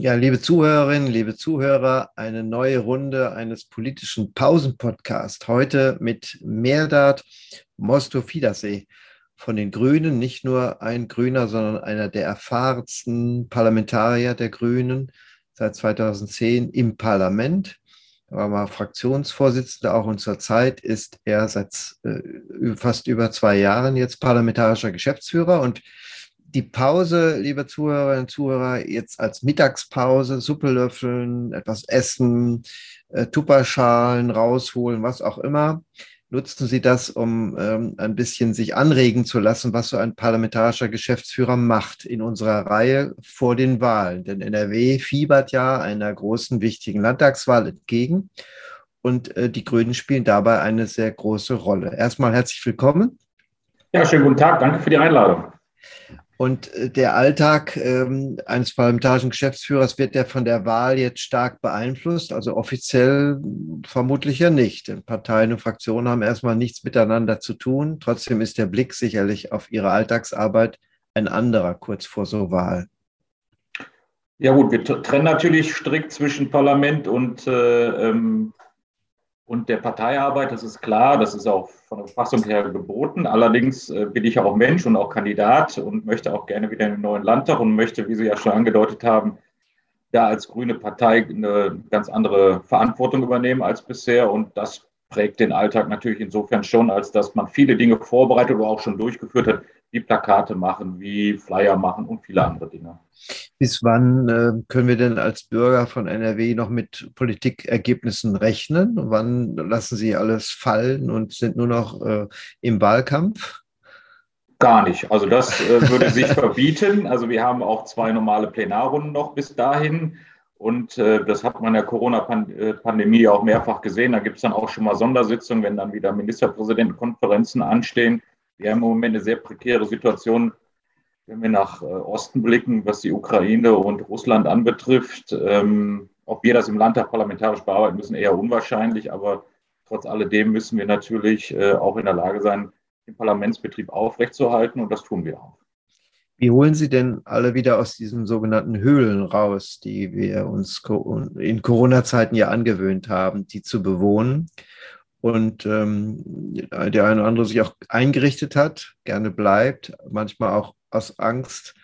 Ja, liebe Zuhörerinnen, liebe Zuhörer, eine neue Runde eines politischen Pausenpodcasts. Heute mit Merdat Mostofidase von den Grünen, nicht nur ein Grüner, sondern einer der erfahrensten Parlamentarier der Grünen seit 2010 im Parlament. Er war mal Fraktionsvorsitzender auch und zurzeit ist er seit äh, fast über zwei Jahren jetzt parlamentarischer Geschäftsführer und die Pause, liebe Zuhörerinnen und Zuhörer, jetzt als Mittagspause, Suppe löffeln, etwas essen, äh, Tupperschalen rausholen, was auch immer. Nutzen Sie das, um ähm, ein bisschen sich anregen zu lassen, was so ein parlamentarischer Geschäftsführer macht in unserer Reihe vor den Wahlen. Denn NRW fiebert ja einer großen, wichtigen Landtagswahl entgegen. Und äh, die Grünen spielen dabei eine sehr große Rolle. Erstmal herzlich willkommen. Ja, schönen guten Tag. Danke für die Einladung. Und äh, der Alltag ähm, eines parlamentarischen Geschäftsführers wird der von der Wahl jetzt stark beeinflusst? Also offiziell vermutlich ja nicht. Denn Parteien und Fraktionen haben erstmal nichts miteinander zu tun. Trotzdem ist der Blick sicherlich auf ihre Alltagsarbeit ein anderer kurz vor so Wahl. Ja gut, wir trennen natürlich strikt zwischen Parlament und äh, ähm, und der Parteiarbeit, das ist klar, das ist auch von der Fassung her geboten. Allerdings äh, bin ich auch Mensch und auch Kandidat und möchte auch gerne wieder in den neuen Landtag und möchte, wie Sie ja schon angedeutet haben, da als grüne Partei eine ganz andere Verantwortung übernehmen als bisher. Und das prägt den Alltag natürlich insofern schon, als dass man viele Dinge vorbereitet oder auch schon durchgeführt hat, wie Plakate machen, wie Flyer machen und viele andere Dinge. Bis wann äh, können wir denn als Bürger von NRW noch mit Politikergebnissen rechnen? Wann lassen Sie alles fallen und sind nur noch äh, im Wahlkampf? Gar nicht. Also das äh, würde sich verbieten. Also wir haben auch zwei normale Plenarrunden noch bis dahin. Und äh, das hat man in der Corona-Pandemie auch mehrfach gesehen. Da gibt es dann auch schon mal Sondersitzungen, wenn dann wieder Ministerpräsidentenkonferenzen anstehen. Wir haben im Moment eine sehr prekäre Situation, wenn wir nach äh, Osten blicken, was die Ukraine und Russland anbetrifft. Ähm, ob wir das im Landtag parlamentarisch bearbeiten müssen, eher unwahrscheinlich. Aber trotz alledem müssen wir natürlich äh, auch in der Lage sein, den Parlamentsbetrieb aufrechtzuerhalten. Und das tun wir auch. Wie holen Sie denn alle wieder aus diesen sogenannten Höhlen raus, die wir uns in Corona-Zeiten ja angewöhnt haben, die zu bewohnen? Und ähm, der eine oder andere sich auch eingerichtet hat, gerne bleibt, manchmal auch aus Angst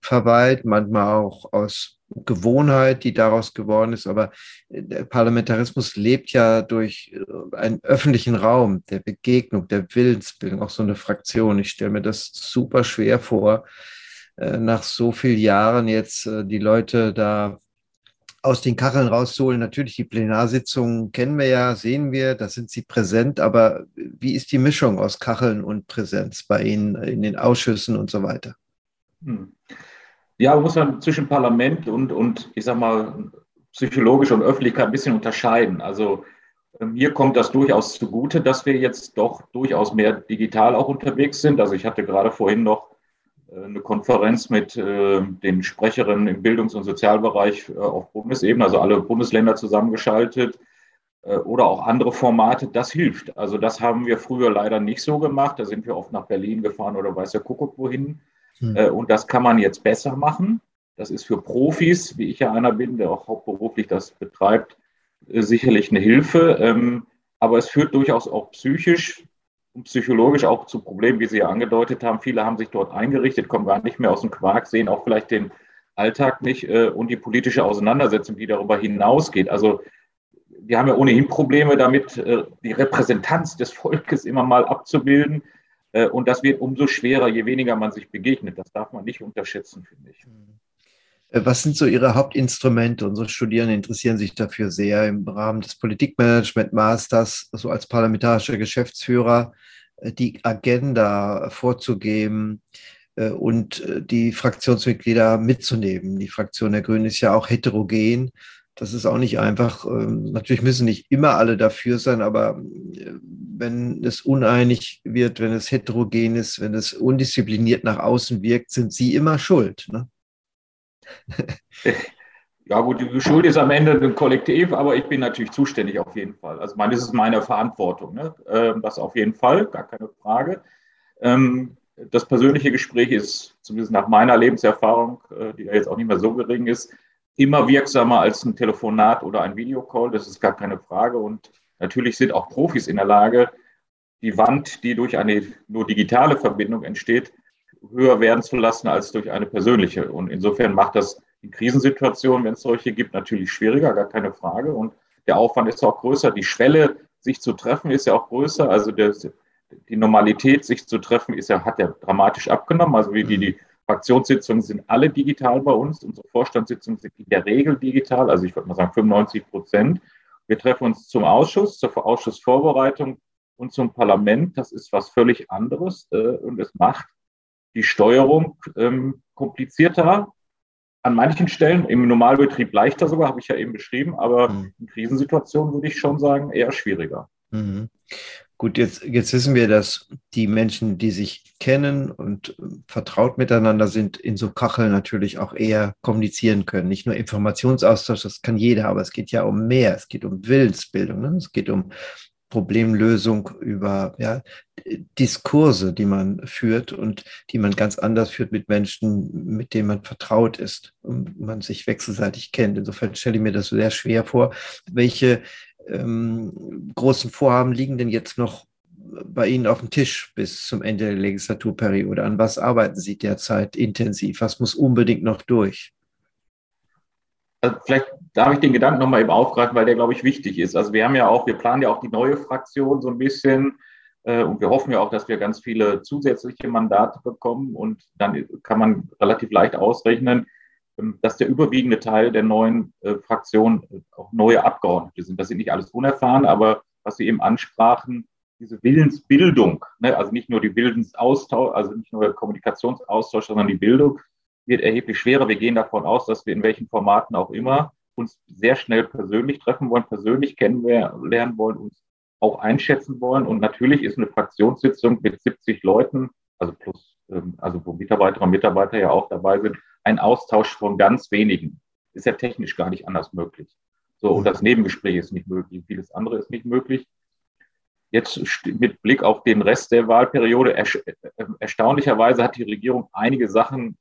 verweilt, manchmal auch aus Gewohnheit, die daraus geworden ist. Aber der Parlamentarismus lebt ja durch äh, einen öffentlichen Raum der Begegnung, der Willensbildung, auch so eine Fraktion. Ich stelle mir das super schwer vor, äh, nach so vielen Jahren jetzt äh, die Leute da aus den Kacheln rauszuholen. Natürlich, die Plenarsitzungen kennen wir ja, sehen wir, da sind sie präsent, aber wie ist die Mischung aus Kacheln und Präsenz bei Ihnen in den Ausschüssen und so weiter? Hm. Ja, muss man zwischen Parlament und, und ich sag mal, psychologisch und Öffentlichkeit ein bisschen unterscheiden. Also ähm, mir kommt das durchaus zugute, dass wir jetzt doch durchaus mehr digital auch unterwegs sind. Also ich hatte gerade vorhin noch äh, eine Konferenz mit äh, den Sprecherinnen im Bildungs- und Sozialbereich äh, auf Bundesebene, also alle Bundesländer zusammengeschaltet oder auch andere Formate, das hilft. Also das haben wir früher leider nicht so gemacht. Da sind wir oft nach Berlin gefahren oder weiß der Kuckuck wohin. Hm. Und das kann man jetzt besser machen. Das ist für Profis, wie ich ja einer bin, der auch hauptberuflich das betreibt, sicherlich eine Hilfe. Ähm, aber es führt durchaus auch psychisch psychologisch auch zu Problemen, wie Sie ja angedeutet haben. Viele haben sich dort eingerichtet, kommen gar nicht mehr aus dem Quark, sehen auch vielleicht den Alltag nicht äh, und die politische Auseinandersetzung, die darüber hinausgeht. Also wir haben ja ohnehin Probleme damit, äh, die Repräsentanz des Volkes immer mal abzubilden. Äh, und das wird umso schwerer, je weniger man sich begegnet. Das darf man nicht unterschätzen, finde ich. Äh, was sind so Ihre Hauptinstrumente? Unsere Studierenden interessieren sich dafür sehr im Rahmen des Politikmanagement Masters, so als parlamentarischer Geschäftsführer äh, die Agenda vorzugeben äh, und die Fraktionsmitglieder mitzunehmen. Die Fraktion der Grünen ist ja auch heterogen. Das ist auch nicht einfach. Ähm, natürlich müssen nicht immer alle dafür sein, aber wenn es uneinig wird, wenn es heterogen ist, wenn es undiszipliniert nach außen wirkt, sind Sie immer schuld. Ne? Ja gut, die Schuld ist am Ende ein Kollektiv, aber ich bin natürlich zuständig auf jeden Fall. Also meine, das ist meine Verantwortung. Ne? Ähm, das auf jeden Fall, gar keine Frage. Ähm, das persönliche Gespräch ist, zumindest nach meiner Lebenserfahrung, äh, die ja jetzt auch nicht mehr so gering ist, immer wirksamer als ein Telefonat oder ein Videocall, das ist gar keine Frage. Und natürlich sind auch Profis in der Lage, die Wand, die durch eine nur digitale Verbindung entsteht, höher werden zu lassen als durch eine persönliche. Und insofern macht das in Krisensituationen, wenn es solche gibt, natürlich schwieriger, gar keine Frage. Und der Aufwand ist auch größer. Die Schwelle, sich zu treffen, ist ja auch größer. Also der, die Normalität, sich zu treffen, ist ja, hat ja dramatisch abgenommen. Also wie die, die Fraktionssitzungen sind alle digital bei uns. Unsere Vorstandssitzungen sind in der Regel digital, also ich würde mal sagen 95 Prozent. Wir treffen uns zum Ausschuss, zur Ausschussvorbereitung und zum Parlament. Das ist was völlig anderes äh, und es macht die Steuerung ähm, komplizierter, an manchen Stellen, im Normalbetrieb leichter sogar, habe ich ja eben beschrieben, aber mhm. in Krisensituationen würde ich schon sagen, eher schwieriger. Mhm. Gut, jetzt, jetzt wissen wir, dass die Menschen, die sich kennen und vertraut miteinander sind, in so Kacheln natürlich auch eher kommunizieren können. Nicht nur Informationsaustausch, das kann jeder, aber es geht ja um mehr. Es geht um Willensbildung, ne? es geht um Problemlösung über ja, Diskurse, die man führt und die man ganz anders führt mit Menschen, mit denen man vertraut ist und man sich wechselseitig kennt. Insofern stelle ich mir das sehr schwer vor. Welche ähm, großen Vorhaben liegen denn jetzt noch bei Ihnen auf dem Tisch bis zum Ende der Legislaturperiode? An was arbeiten Sie derzeit intensiv? Was muss unbedingt noch durch? Also vielleicht darf ich den Gedanken nochmal eben aufgreifen, weil der, glaube ich, wichtig ist. Also wir haben ja auch, wir planen ja auch die neue Fraktion so ein bisschen äh, und wir hoffen ja auch, dass wir ganz viele zusätzliche Mandate bekommen und dann kann man relativ leicht ausrechnen, ähm, dass der überwiegende Teil der neuen äh, Fraktion äh, auch neue Abgeordnete sind. Das sind nicht alles unerfahren, aber was Sie eben ansprachen, diese Willensbildung, ne, also nicht nur die Willensaustausch, also nicht nur der Kommunikationsaustausch, sondern die Bildung, wird erheblich schwerer. Wir gehen davon aus, dass wir in welchen Formaten auch immer uns sehr schnell persönlich treffen wollen, persönlich kennenlernen wollen, uns auch einschätzen wollen. Und natürlich ist eine Fraktionssitzung mit 70 Leuten, also plus, ähm, also wo Mitarbeiterinnen und Mitarbeiter ja auch dabei sind, ein Austausch von ganz wenigen. Ist ja technisch gar nicht anders möglich. So, und das Nebengespräch ist nicht möglich. Vieles andere ist nicht möglich. Jetzt mit Blick auf den Rest der Wahlperiode, äh, erstaunlicherweise hat die Regierung einige Sachen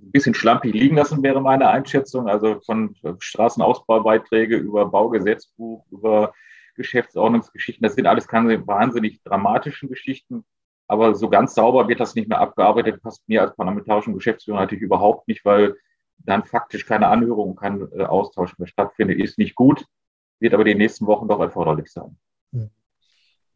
ein bisschen schlampig liegen lassen, wäre meine Einschätzung. Also von Straßenausbaubeiträge über Baugesetzbuch, über Geschäftsordnungsgeschichten. Das sind alles keine wahnsinnig dramatischen Geschichten. Aber so ganz sauber wird das nicht mehr abgearbeitet. Passt mir als parlamentarischen Geschäftsführer natürlich überhaupt nicht, weil dann faktisch keine Anhörung, kein äh, Austausch mehr stattfindet. Ist nicht gut, wird aber die nächsten Wochen doch erforderlich sein. Hm.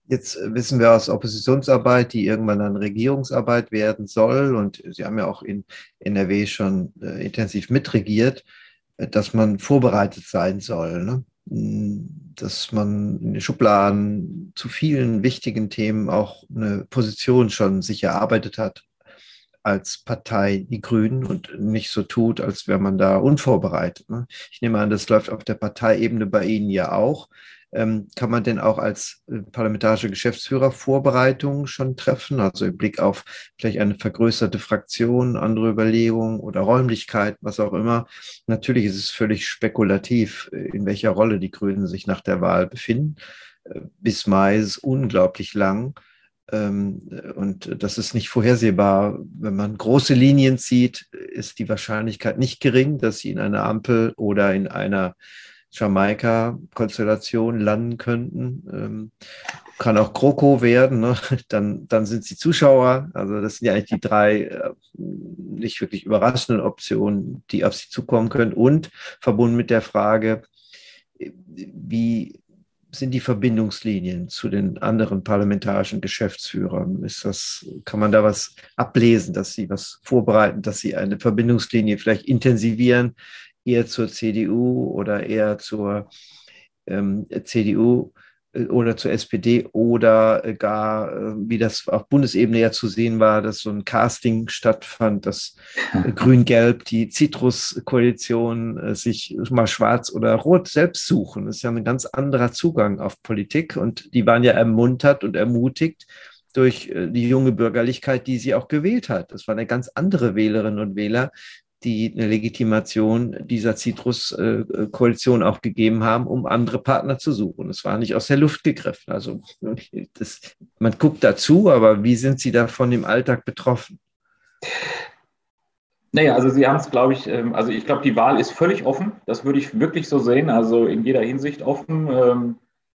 Jetzt wissen wir aus Oppositionsarbeit, die irgendwann dann Regierungsarbeit werden soll, und Sie haben ja auch in NRW schon äh, intensiv mitregiert, äh, dass man vorbereitet sein soll. Ne? Hm, dass man in den Schubladen zu vielen wichtigen Themen auch eine Position schon sich erarbeitet hat als Partei die Grünen und nicht so tut, als wäre man da unvorbereitet. Ne? Ich nehme an, das läuft auf der Parteiebene bei Ihnen ja auch. Ähm, kann man denn auch als äh, parlamentarischer Geschäftsführer Vorbereitungen schon treffen? Also im Blick auf vielleicht eine vergrößerte Fraktion, andere Überlegungen oder Räumlichkeit, was auch immer. Natürlich ist es völlig spekulativ, äh, in welcher Rolle die Grünen sich nach der Wahl befinden. Äh, bis Mai ist unglaublich lang. Ähm, und das ist nicht vorhersehbar. Wenn man große Linien zieht, ist die Wahrscheinlichkeit nicht gering, dass sie in einer Ampel oder in einer Jamaika-Konstellation landen könnten. Ähm, kann auch GroKo werden, ne? dann, dann sind sie Zuschauer. Also das sind ja eigentlich die drei äh, nicht wirklich überraschenden Optionen, die auf sie zukommen können. Und verbunden mit der Frage, wie sind die Verbindungslinien zu den anderen parlamentarischen Geschäftsführern? Ist das, kann man da was ablesen, dass sie was vorbereiten, dass sie eine Verbindungslinie vielleicht intensivieren eher zur CDU oder eher zur ähm, CDU äh, oder zur SPD oder gar, äh, wie das auf Bundesebene ja zu sehen war, dass so ein Casting stattfand, dass äh, Grün-Gelb, die Citrus-Koalition sich mal schwarz oder rot selbst suchen. Das ist ja ein ganz anderer Zugang auf Politik und die waren ja ermuntert und ermutigt durch die junge Bürgerlichkeit, die sie auch gewählt hat. Das war eine ganz andere Wählerinnen und Wähler, die eine Legitimation dieser Citrus-Koalition auch gegeben haben, um andere Partner zu suchen. Es war nicht aus der Luft gegriffen. Also das, man guckt dazu, aber wie sind Sie davon im Alltag betroffen? Naja, also Sie haben es, glaube ich, ähm, also ich glaube, die Wahl ist völlig offen. Das würde ich wirklich so sehen, also in jeder Hinsicht offen. Ähm,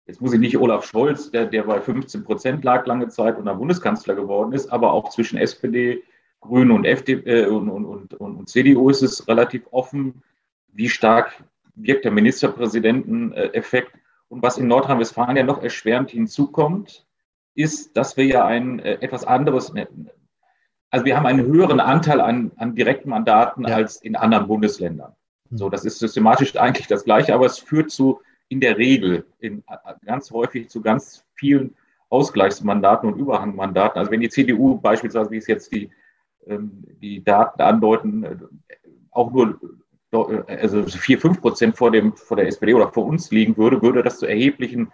jetzt muss ich nicht Olaf Scholz, der, der bei 15 Prozent lag lange Zeit und dann Bundeskanzler geworden ist, aber auch zwischen SPD, Grünen und, FDP, äh, und, und, und, CDU ist es relativ offen, wie stark wirkt der Ministerpräsidenteneffekt. Und was in Nordrhein-Westfalen ja noch erschwerend hinzukommt, ist, dass wir ja ein äh, etwas anderes, also wir haben einen höheren Anteil an, an Direktmandaten ja. als in anderen Bundesländern. Hm. So, das ist systematisch eigentlich das Gleiche, aber es führt zu in der Regel in, ganz häufig zu ganz vielen Ausgleichsmandaten und Überhangmandaten. Also wenn die CDU beispielsweise, wie es jetzt die, die Daten andeuten, äh, auch nur äh, also vier, fünf Prozent vor, dem, vor der SPD oder vor uns liegen würde, würde das zu erheblichen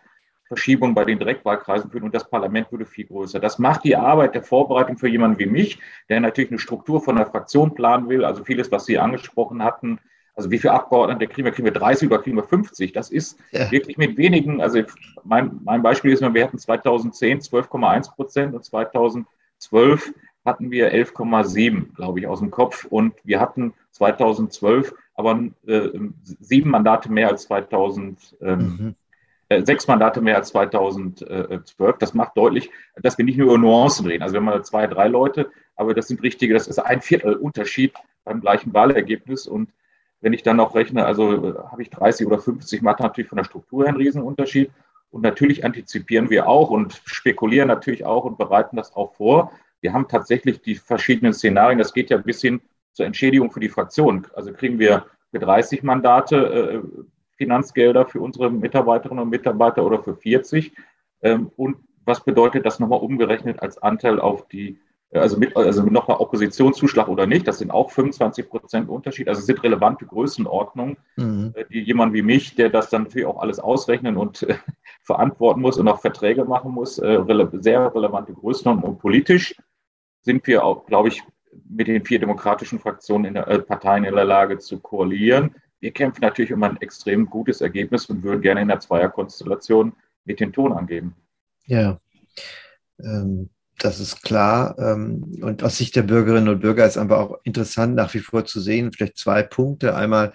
Verschiebung bei den Direktwahlkreisen führen und das Parlament würde viel größer. Das macht die Arbeit der Vorbereitung für jemanden wie mich, der natürlich eine Struktur von der Fraktion planen will, also vieles, was Sie angesprochen hatten. Also wie viele Abgeordnete kriegen wir? Kriegen wir 30 oder kriegen wir 50? Das ist ja. wirklich mit wenigen, also mein, mein Beispiel ist, wir hatten 2010 12,1 Prozent und 2012 hatten wir 11,7, glaube ich, aus dem Kopf. Und wir hatten 2012 aber äh, sieben Mandate mehr als 2000. Ähm, mhm. Äh, sechs Mandate mehr als 2012. Das macht deutlich, dass wir nicht nur über Nuancen reden. Also wir haben mal zwei, drei Leute, aber das sind richtige, das ist ein Viertel Unterschied beim gleichen Wahlergebnis. Und wenn ich dann noch rechne, also äh, habe ich 30 oder 50, macht natürlich von der Struktur einen Riesenunterschied. Und natürlich antizipieren wir auch und spekulieren natürlich auch und bereiten das auch vor. Wir haben tatsächlich die verschiedenen Szenarien. Das geht ja bis hin zur Entschädigung für die Fraktion. Also kriegen wir für 30 Mandate äh, Finanzgelder für unsere Mitarbeiterinnen und Mitarbeiter oder für 40. Ähm, und was bedeutet das nochmal umgerechnet als Anteil auf die, also mit, also nochmal Oppositionszuschlag oder nicht? Das sind auch 25 Prozent Unterschied. Also es sind relevante Größenordnungen, mhm. Äh, die jemand wie mich, der das dann natürlich auch alles ausrechnen und äh, verantworten muss und auch Verträge machen muss, äh, rele sehr relevante Größenordnungen. Und politisch sind wir auch, glaube ich, mit den vier demokratischen Fraktionen in der äh, Parteien in der Lage zu koalieren. Wir kämpfen natürlich um ein extrem gutes Ergebnis und würden gerne in der Zweierkonstellation mit den Ton angeben. Ja, ähm, das ist klar. Ähm, und aus Sicht der Bürgerinnen und Bürger ist aber auch interessant nach wie vor zu sehen, vielleicht zwei Punkte. Einmal,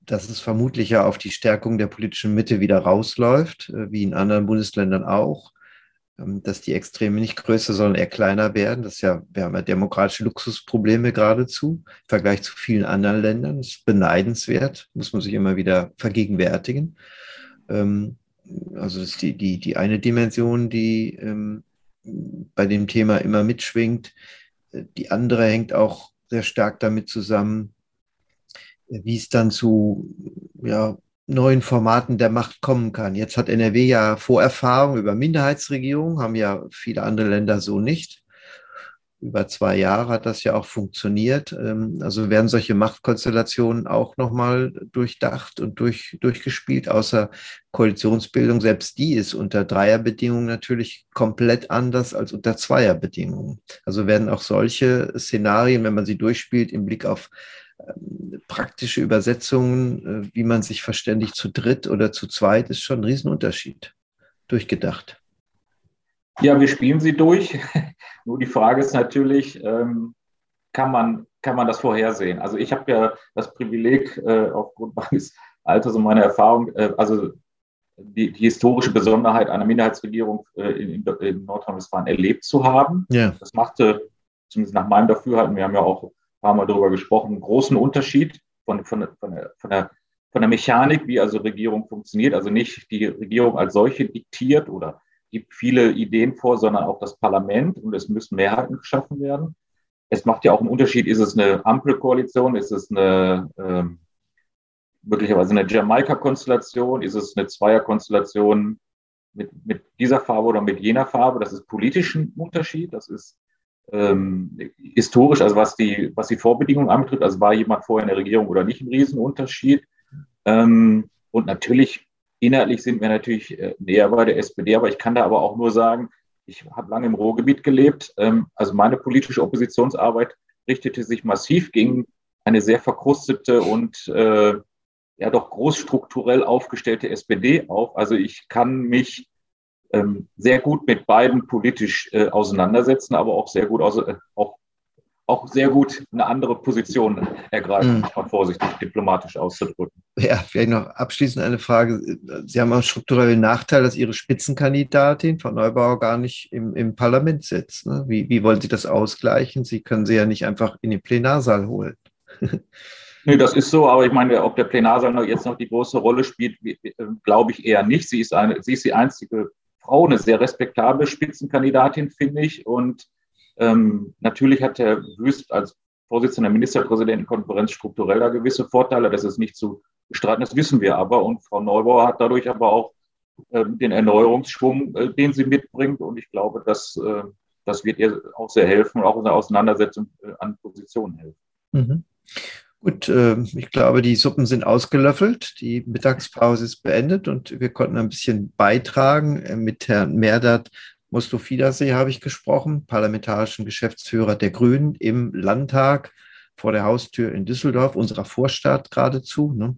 dass es vermutlich ja auf die Stärkung der politischen Mitte wieder rausläuft, äh, wie in anderen Bundesländern auch. Ähm, dass die Extreme nicht größer, sondern eher kleiner werden. Das ist ja, wir haben ja demokratische Luxusprobleme geradezu im Vergleich zu vielen anderen Ländern. Das ist beneidenswert, muss man sich immer wieder vergegenwärtigen. Ähm, also das ist die, die, die eine Dimension, die ähm, bei dem Thema immer mitschwingt. Die andere hängt auch sehr stark damit zusammen, wie es dann zu ja, neuen Formaten der Macht kommen kann. Jetzt hat NRW ja Vorerfahrung über Minderheitsregierungen, haben ja viele andere Länder so nicht. Über zwei Jahre hat das ja auch funktioniert. Ähm, also werden solche Machtkonstellationen auch nochmal durchdacht und durch, durchgespielt, außer Koalitionsbildung. Selbst die ist unter Dreierbedingungen natürlich komplett anders als unter Zweierbedingungen. Also werden auch solche Szenarien, wenn man sie durchspielt, im Blick auf praktische Übersetzungen, äh, wie man sich verständigt zu dritt oder zu zweit, ist schon ein Riesenunterschied. Durchgedacht. Ja, wir spielen sie durch. Nur die Frage ist natürlich, ähm, kann, man, kann man das vorhersehen? Also ich habe ja das Privileg, äh, aufgrund meines Alters und meiner Erfahrung, äh, also die, die, historische Besonderheit einer Minderheitsregierung in, in Nordrhein-Westfalen erlebt zu haben. Ja. Das machte, zumindest nach meinem Dafürhalten, wir haben ja auch haben wir darüber gesprochen, großen Unterschied von, von, von, der, von, der, von der Mechanik, wie also Regierung funktioniert. Also nicht die Regierung als solche diktiert oder gibt viele Ideen vor, sondern auch das Parlament und es müssen Mehrheiten geschaffen werden. Es macht ja auch einen Unterschied, ist es eine Ampelkoalition, ist es eine ähm, möglicherweise eine Jamaika-Konstellation, ist es eine Zweierkonstellation mit, mit dieser Farbe oder mit jener Farbe. Das ist politisch ein Unterschied, das ist ähm, historisch, also was die, was die Vorbedingungen anbetrifft, also war jemand vorher in der Regierung oder nicht, ein Riesenunterschied. Ähm, und natürlich, inhaltlich sind wir natürlich äh, näher bei der SPD, aber ich kann da aber auch nur sagen, ich habe lange im Ruhrgebiet gelebt. Ähm, also meine politische Oppositionsarbeit richtete sich massiv gegen eine sehr verkrustete und äh, ja doch großstrukturell aufgestellte SPD auf. Also ich kann mich ähm, sehr gut mit beiden politisch äh, auseinandersetzen, aber auch sehr gut aus, äh, auch auch sehr gut eine andere Position ergreifen, mhm. mal vorsichtig diplomatisch auszudrücken. Ja, vielleicht noch abschließend eine Frage. Sie haben einen strukturellen Nachteil, dass Ihre Spitzenkandidatin Frau Neubauer gar nicht im, im Parlament sitzt. Ne? Wie, wie wollen Sie das ausgleichen? Sie können sie ja nicht einfach in den Plenarsaal holen. Nee, das ist so, aber ich meine, ob der Plenarsaal noch jetzt noch die große Rolle spielt, glaube ich eher nicht. Sie ist, eine, sie ist die einzige Frau, eine sehr respektable Spitzenkandidatin, finde ich. Und ähm, natürlich hat Herr Wüst als Vorsitzender der Ministerpräsidentenkonferenz strukturell da gewisse Vorteile. Das ist nicht zu bestreiten, das wissen wir aber. Und Frau Neubauer hat dadurch aber auch äh, den Erneuerungsschwung, äh, den sie mitbringt. Und ich glaube, dass, äh, das wird ihr auch sehr helfen und auch in der Auseinandersetzung äh, an Positionen helfen. Mhm. Gut, äh, ich glaube, die Suppen sind ausgelöffelt. Die Mittagspause ist beendet und wir konnten ein bisschen beitragen. Äh, mit Herrn Merdat Mostofidasee habe ich gesprochen, parlamentarischen Geschäftsführer der Grünen im Landtag vor der Haustür in Düsseldorf, unserer Vorstadt geradezu. Ne?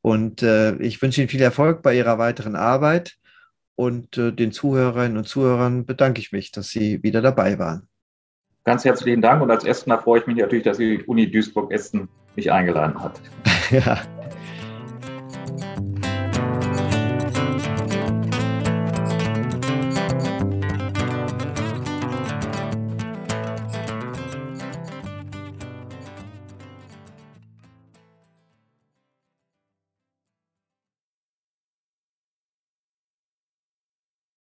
Und äh, ich wünsche Ihnen viel Erfolg bei Ihrer weiteren Arbeit und äh, den Zuhörerinnen und Zuhörern bedanke ich mich, dass Sie wieder dabei waren. Ganz herzlichen Dank und als Essener freue ich mich natürlich, dass die Uni Duisburg-Essen mich eingeladen hat. ja.